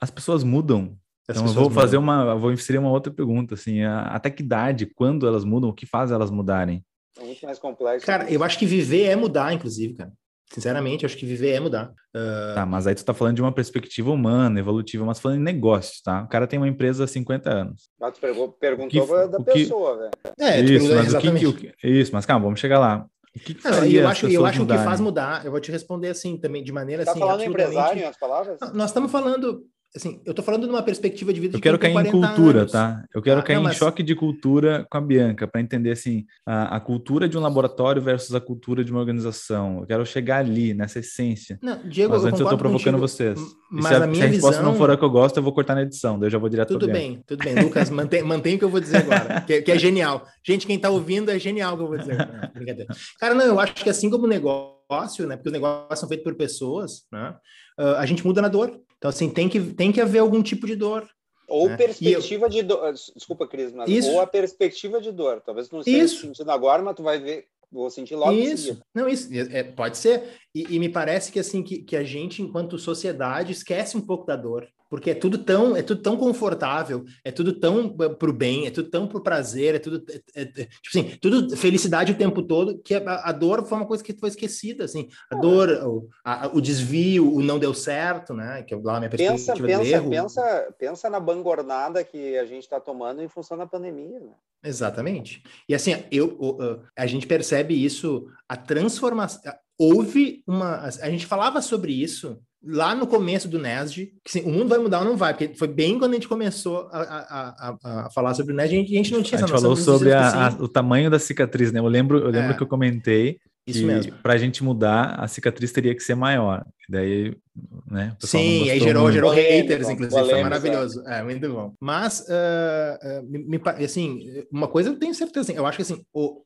As pessoas mudam as então eu vou fazer uma, vou inserir uma outra pergunta, assim, até que idade, quando elas mudam, o que faz elas mudarem? É muito mais complexo. Cara, eu acho que viver é mudar, inclusive, cara. Sinceramente, acho que viver é mudar. Uh... Tá, mas aí tu tá falando de uma perspectiva humana, evolutiva, mas falando em negócios, tá? O cara tem uma empresa há 50 anos. Mas tu perguntou que, da pessoa, velho. É, isso, mas o que, que, isso, mas calma, vamos chegar lá. O que, que não, eu acho, eu acho que faz mudar, eu vou te responder assim também, de maneira tá assim. Tá falando empresário, em as palavras? Nós estamos falando assim, eu tô falando de uma perspectiva de vida Eu quero cair em cultura, anos. tá? Eu quero ah, cair não, mas... em choque de cultura com a Bianca, para entender assim, a, a, cultura de um laboratório versus a cultura de uma organização. Eu quero chegar ali, nessa essência. Não, Diego, mas antes eu, eu tô provocando contigo, vocês. Mas se a, a, minha se a resposta visão... não for a que eu gosto, eu vou cortar na edição, daí eu já vou direto Tudo bem, tudo bem. Lucas, mantém, mantém o que eu vou dizer agora, que, que, é genial. Gente, quem tá ouvindo é genial o que eu vou dizer. Não, brincadeira. Cara, não, eu acho que assim como o negócio, né? Porque os negócios são feitos por pessoas, né? Uh, a gente muda na dor. Então, assim, tem que, tem que haver algum tipo de dor. Ou né? perspectiva eu... de dor. Desculpa, Cris, mas isso. ou a perspectiva de dor. Talvez não esteja sentindo agora, mas tu vai ver, vou sentir logo isso. Não, isso é, pode ser. E, e, me parece que assim que, que a gente, enquanto sociedade, esquece um pouco da dor porque é tudo tão é tudo tão confortável, é tudo tão eh, pro bem, é tudo tão pro prazer, é tudo é, é, é, tipo assim, tudo felicidade o tempo todo, que a, a, dor foi uma coisa que foi esquecida, assim, a dor, o, a, o desvio, o não deu certo, né, que é lá a minha perspectiva pensa, pensa, erro. Pensa, pensa na bangornada que a gente está tomando em função da pandemia, né? Exatamente. E assim, eu, a gente percebe isso, a transformação houve uma. A gente falava sobre isso lá no começo do NESD, que sim, o mundo vai mudar ou não vai, porque foi bem quando a gente começou a, a, a, a falar sobre o NESD, a gente, a gente não tinha essa A gente falou sobre a, o tamanho da cicatriz, né? Eu lembro, eu lembro é. que eu comentei isso mesmo. Para a gente mudar, a cicatriz teria que ser maior. Daí, né? Sim, aí gerou, gerou haters, inclusive, foi maravilhoso. É. é, muito bom. Mas, uh, uh, me, me, assim, uma coisa eu tenho certeza, assim, eu acho que assim, o,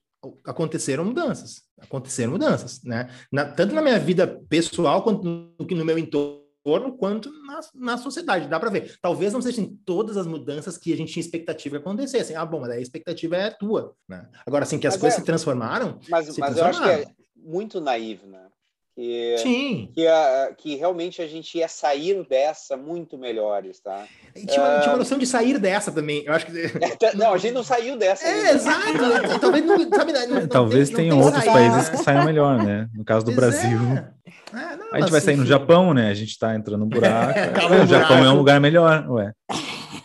aconteceram mudanças, aconteceram mudanças, né? Na, tanto na minha vida pessoal quanto no, no meu entorno quanto na, na sociedade, dá para ver. Talvez não sejam todas as mudanças que a gente tinha expectativa que acontecessem. Ah, bom, mas a expectativa é tua, né? Agora, assim, que as mas coisas é, se transformaram. Mas, se mas transformaram. eu acho que é muito naivo, né? Que, Sim. Que, a, que realmente a gente ia sair dessa muito melhores, tá? E tinha, uma, uh... tinha uma noção de sair dessa também. Eu acho que. É, não, a gente não saiu dessa. É, ainda. exato. Talvez não, sabe, não, é, Talvez não tenham outros sair. países que saiam melhor, né? No caso do pois Brasil. É. É, não, a gente vai sair no Japão, né? A gente tá entrando no buraco. o Japão é um lugar melhor, ué.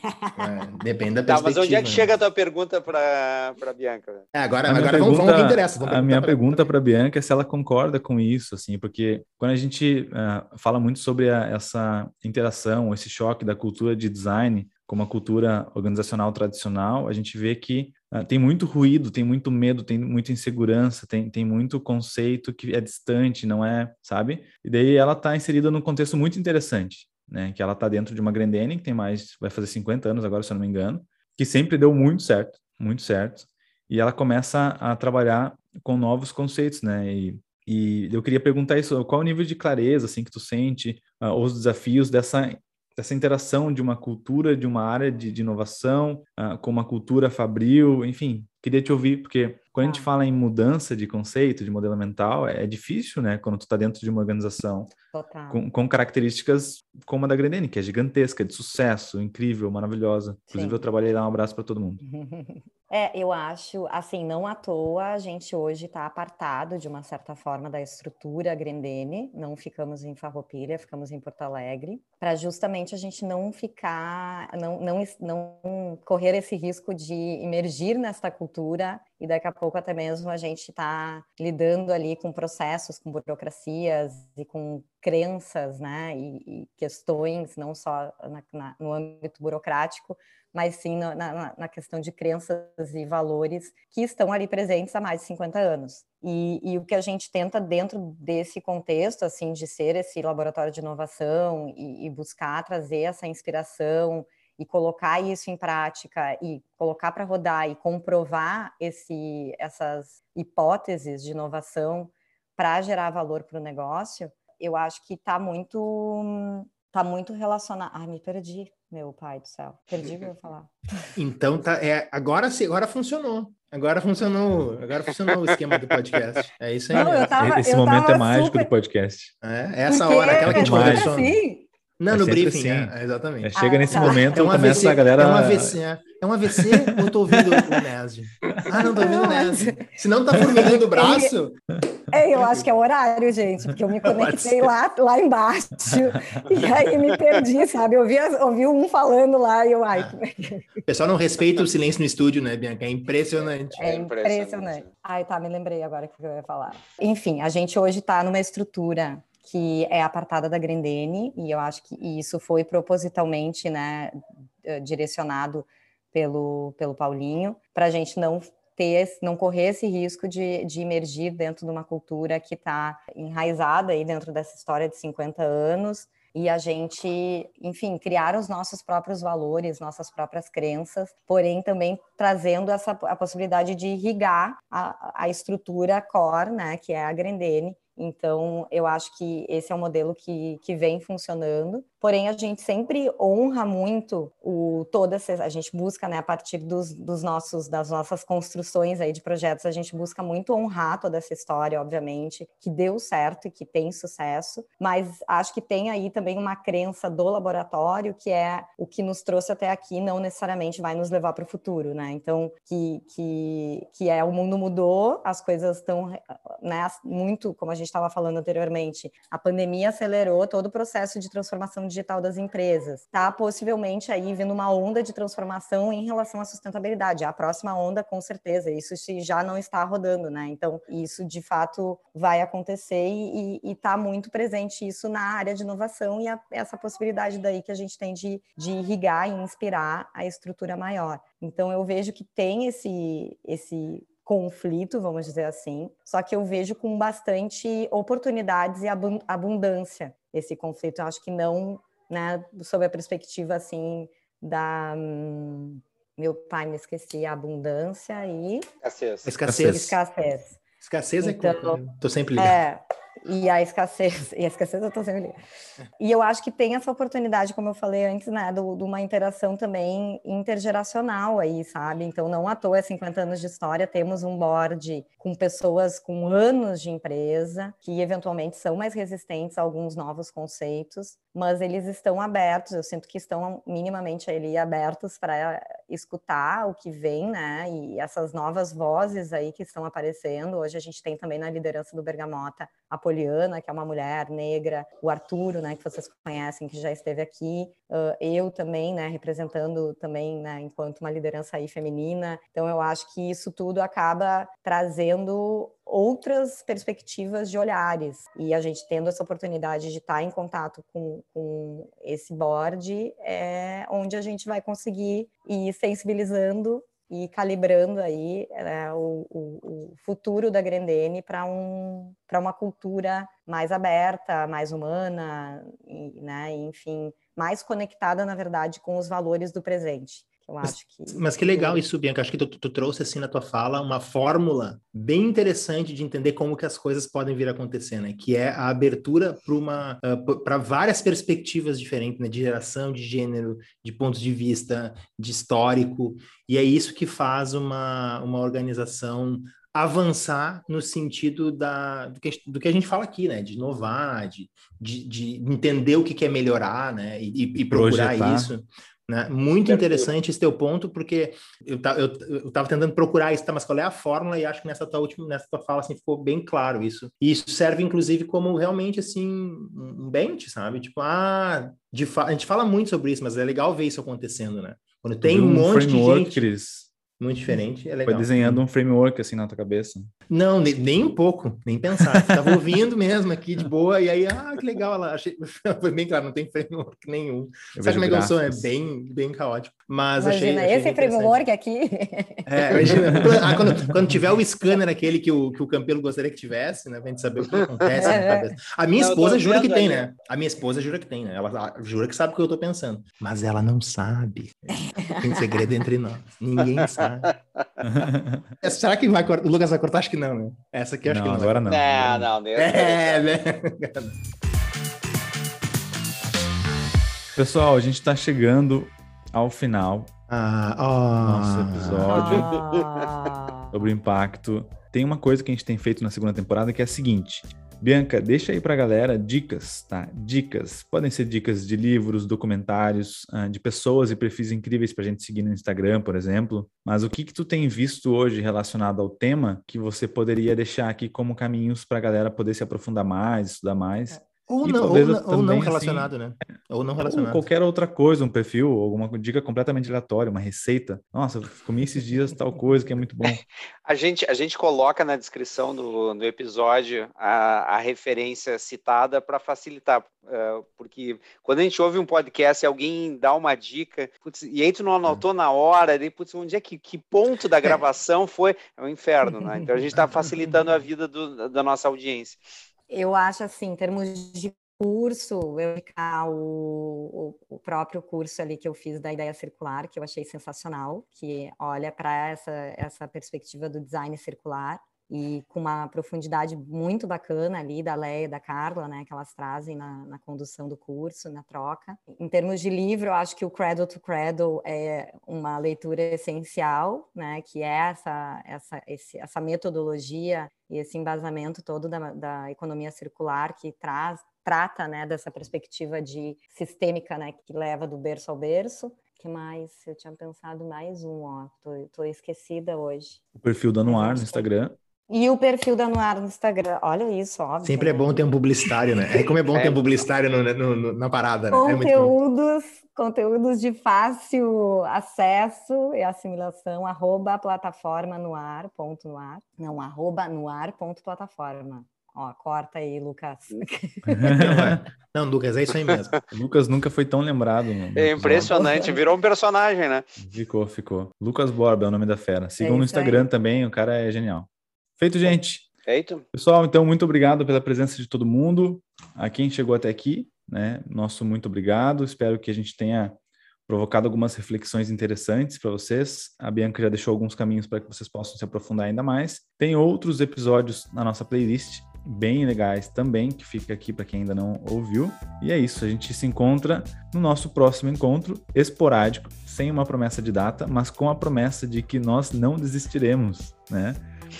É, depende da perspectiva. Tá, mas onde é que né? chega a tua pergunta para a Bianca? É, agora agora pergunta, vamos, vamos que interessa. Vamos a minha pergunta para a Bianca é se ela concorda com isso, assim, porque quando a gente uh, fala muito sobre a, essa interação, esse choque da cultura de design com uma cultura organizacional tradicional, a gente vê que uh, tem muito ruído, tem muito medo, tem muita insegurança, tem, tem muito conceito que é distante, não é, sabe? E daí ela está inserida num contexto muito interessante, né? Que ela está dentro de uma Grendene que tem mais, vai fazer 50 anos agora, se eu não me engano, que sempre deu muito certo, muito certo. E ela começa a trabalhar com novos conceitos, né? E, e eu queria perguntar isso, qual o nível de clareza, assim, que tu sente, uh, os desafios dessa dessa interação de uma cultura, de uma área de, de inovação, uh, com uma cultura fabril, enfim, queria te ouvir, porque quando a gente ah. fala em mudança de conceito, de modelo mental, é, é difícil, né? Quando tu está dentro de uma organização com, com, características como a da Grendene, que é gigantesca, de sucesso, incrível, maravilhosa. Inclusive, Sim. eu trabalhei lá, um abraço para todo mundo. É, eu acho, assim, não à toa a gente hoje está apartado de uma certa forma da estrutura Grendene, não ficamos em Farroupilha, ficamos em Porto Alegre, para justamente a gente não ficar, não, não, não correr esse risco de emergir nesta cultura e daqui a pouco até mesmo a gente está lidando ali com processos, com burocracias e com crenças, né, e, e questões não só na, na, no âmbito burocrático, mas sim na, na, na, questão de crenças e valores que estão ali presentes há mais de 50 anos. E, e, o que a gente tenta dentro desse contexto, assim, de ser esse laboratório de inovação e, e buscar trazer essa inspiração e colocar isso em prática e colocar para rodar e comprovar esse, essas hipóteses de inovação para gerar valor para o negócio, eu acho que está muito tá muito relacionado. Ai, me perdi, meu pai do céu. Perdi o que eu ia falar. Então tá, é, agora sim, agora funcionou. Agora funcionou, agora funcionou o esquema do podcast. É isso aí. Não, tava, Esse momento é mágico super... do podcast. É, essa hora, aquela que a gente conversou. Assim? Não, é no briefing, assim. é, exatamente. É, chega ah, nesse tá. momento, é um começa AVC, a galera... É um AVC, é. é um AVC ou eu tô ouvindo o Nesd? Ah, não, tô ouvindo o Nesd. Se não tá formigando o braço... É, eu acho que é o horário, gente, porque eu me conectei lá, lá embaixo e aí me perdi, sabe? Eu ouvi, ouvi um falando lá e eu... Ai, ah. O pessoal não respeita o silêncio no estúdio, né, Bianca? É impressionante. É, impressionante. Ai, tá, me lembrei agora o que eu ia falar. Enfim, a gente hoje tá numa estrutura que é apartada da Grendene, e eu acho que isso foi propositalmente né, eh, direcionado pelo, pelo Paulinho, para a gente não ter, não correr esse risco de, de emergir dentro de uma cultura que está enraizada aí dentro dessa história de 50 anos, e a gente, enfim, criar os nossos próprios valores, nossas próprias crenças, porém também trazendo essa a possibilidade de irrigar a, a estrutura core, né, que é a Grendene, então, eu acho que esse é um modelo que, que vem funcionando. Porém, a gente sempre honra muito o toda a gente busca, né, a partir dos, dos nossos das nossas construções aí de projetos, a gente busca muito honrar toda essa história, obviamente, que deu certo e que tem sucesso, mas acho que tem aí também uma crença do laboratório que é o que nos trouxe até aqui não necessariamente vai nos levar para o futuro, né? Então, que, que, que é o mundo mudou, as coisas estão, né, muito, como a gente gente estava falando anteriormente, a pandemia acelerou todo o processo de transformação digital das empresas. Está possivelmente aí vindo uma onda de transformação em relação à sustentabilidade. A próxima onda, com certeza, isso já não está rodando, né? Então, isso de fato vai acontecer e está muito presente isso na área de inovação e a, essa possibilidade daí que a gente tem de, de irrigar e inspirar a estrutura maior. Então, eu vejo que tem esse, esse conflito, vamos dizer assim, só que eu vejo com bastante oportunidades e abundância esse conflito. Eu acho que não, né, sob a perspectiva assim da hum, meu pai me esqueci abundância e escassez. Escassez. Escassez. Escassez é então, Tô sempre ligado. É, e a escassez, e a escassez eu tô sempre E eu acho que tem essa oportunidade, como eu falei antes, né, de uma interação também intergeracional aí, sabe? Então, não à toa, é 50 anos de história, temos um board com pessoas com anos de empresa, que eventualmente são mais resistentes a alguns novos conceitos, mas eles estão abertos, eu sinto que estão minimamente ali abertos para escutar o que vem, né? E essas novas vozes aí que estão aparecendo. Hoje a gente tem também na liderança do Bergamota a Poliana, que é uma mulher negra, o Arturo, né, que vocês conhecem, que já esteve aqui, uh, eu também, né, representando também, né, enquanto uma liderança aí feminina. Então eu acho que isso tudo acaba trazendo outras perspectivas de olhares. E a gente tendo essa oportunidade de estar em contato com, com esse board, é onde a gente vai conseguir ir sensibilizando e calibrando aí né, o, o, o, futuro da Grendene para um, uma cultura mais aberta, mais humana, e, né, enfim, mais conectada, na verdade, com os valores do presente. Eu acho que. Mas que legal isso, Bianca. Acho que tu, tu, trouxe assim na tua fala uma fórmula bem interessante de entender como que as coisas podem vir a acontecer, né? Que é a abertura para uma uh, para várias perspectivas diferentes, né? De geração, de gênero, de pontos de vista, de histórico. E é isso que faz uma, uma organização avançar no sentido da, do, que, do que a gente fala aqui, né? De inovar, de, de, de entender o que quer melhorar, né? E, e procurar Projetar. isso. Né? Muito interessante esse teu ponto, porque eu, eu, eu tentando procurar isso, tá, mas qual é a fórmula, e acho que nessa tua última, nessa tua fala, assim, ficou bem claro isso. E isso serve, inclusive, como realmente, assim, um bench, sabe? Tipo, ah, de a gente fala muito sobre isso, mas é legal ver isso acontecendo, né? Quando tem um, um monte de gente... Muito diferente, é legal. Foi desenhando um framework assim na tua cabeça? Não, nem, nem um pouco, nem pensar. Estava ouvindo mesmo aqui de boa, e aí, ah, que legal, ela achei, foi bem claro, não tem framework nenhum. Eu Sabe como é que eu sou? É bem, bem caótico. Mas imagina, achei, achei esse framework aqui. É, imagina. ah, quando, quando tiver o scanner aquele que o, que o Campelo gostaria que tivesse, né? Pra gente saber o que acontece na cabeça. A minha não, esposa jura que tem, né? A minha esposa jura que tem, né? Ela jura que sabe o que eu tô pensando. Mas ela não sabe. Tem segredo entre nós. Ninguém sabe. Será que vai cortar? O Lucas vai cortar? Acho que não, né? Essa aqui acho não, que não. Agora não. Não, não. não é, né? Pessoal, a gente está chegando ao final ah, oh. nosso episódio ah. sobre o impacto. Tem uma coisa que a gente tem feito na segunda temporada que é a seguinte: Bianca, deixa aí para a galera dicas, tá? Dicas. Podem ser dicas de livros, documentários, ah, de pessoas e perfis incríveis para a gente seguir no Instagram, por exemplo. Mas o que que tu tem visto hoje relacionado ao tema que você poderia deixar aqui como caminhos para a galera poder se aprofundar mais, estudar mais? Ou não, ou, também, ou não, relacionado, assim, né? Ou não relacionado. Ou qualquer outra coisa, um perfil, alguma dica completamente aleatória, uma receita. Nossa, comi esses dias tal coisa que é muito bom. A gente, a gente coloca na descrição do, do episódio a, a referência citada para facilitar, uh, porque quando a gente ouve um podcast e alguém dá uma dica, putz, e aí tu não anotou na hora, daí, putz, onde é que, que ponto da gravação foi? É um inferno, né? Então a gente está facilitando a vida do, da nossa audiência. Eu acho assim, em termos de curso, eu indicar o, o, o, próprio curso ali que eu fiz da ideia circular, que eu achei sensacional, que olha para essa, essa perspectiva do design circular e com uma profundidade muito bacana ali da Leia e da Carla, né, que elas trazem na, na, condução do curso, na troca. Em termos de livro, eu acho que o Cradle to Cradle é uma leitura essencial, né, que é essa, essa, esse, essa metodologia e esse embasamento todo da, da economia circular que traz trata, né, dessa perspectiva de sistêmica, né, que leva do berço ao berço que mais? Eu tinha pensado mais um, ó. Tô, tô esquecida hoje. O perfil da Noir no Instagram. E o perfil da Noar no Instagram. Olha isso, óbvio. Sempre é bom ter um publicitário, né? É como é bom é. ter um publicitário no, no, no, na parada, né? Conteúdos, é conteúdos de fácil acesso e assimilação, arroba plataforma no ar, ponto no ar. Não, arroba no ar, ponto plataforma. Ó, corta aí, Lucas. Não, Lucas, é isso aí mesmo. Lucas nunca foi tão lembrado. É impressionante, virou um personagem, né? Ficou, ficou. Lucas Borba é o nome da fera. Sigam é no Instagram aí. também, o cara é genial. Feito, gente. Feito. Pessoal, então, muito obrigado pela presença de todo mundo. A quem chegou até aqui, né? Nosso muito obrigado. Espero que a gente tenha provocado algumas reflexões interessantes para vocês. A Bianca já deixou alguns caminhos para que vocês possam se aprofundar ainda mais. Tem outros episódios na nossa playlist bem legais também, que fica aqui para quem ainda não ouviu. E é isso, a gente se encontra no nosso próximo encontro esporádico, sem uma promessa de data, mas com a promessa de que nós não desistiremos, né?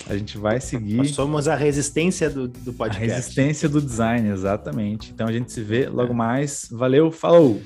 A gente vai seguir. Nós somos a resistência do, do podcast. A resistência do design, exatamente. Então a gente se vê logo mais. Valeu, falou!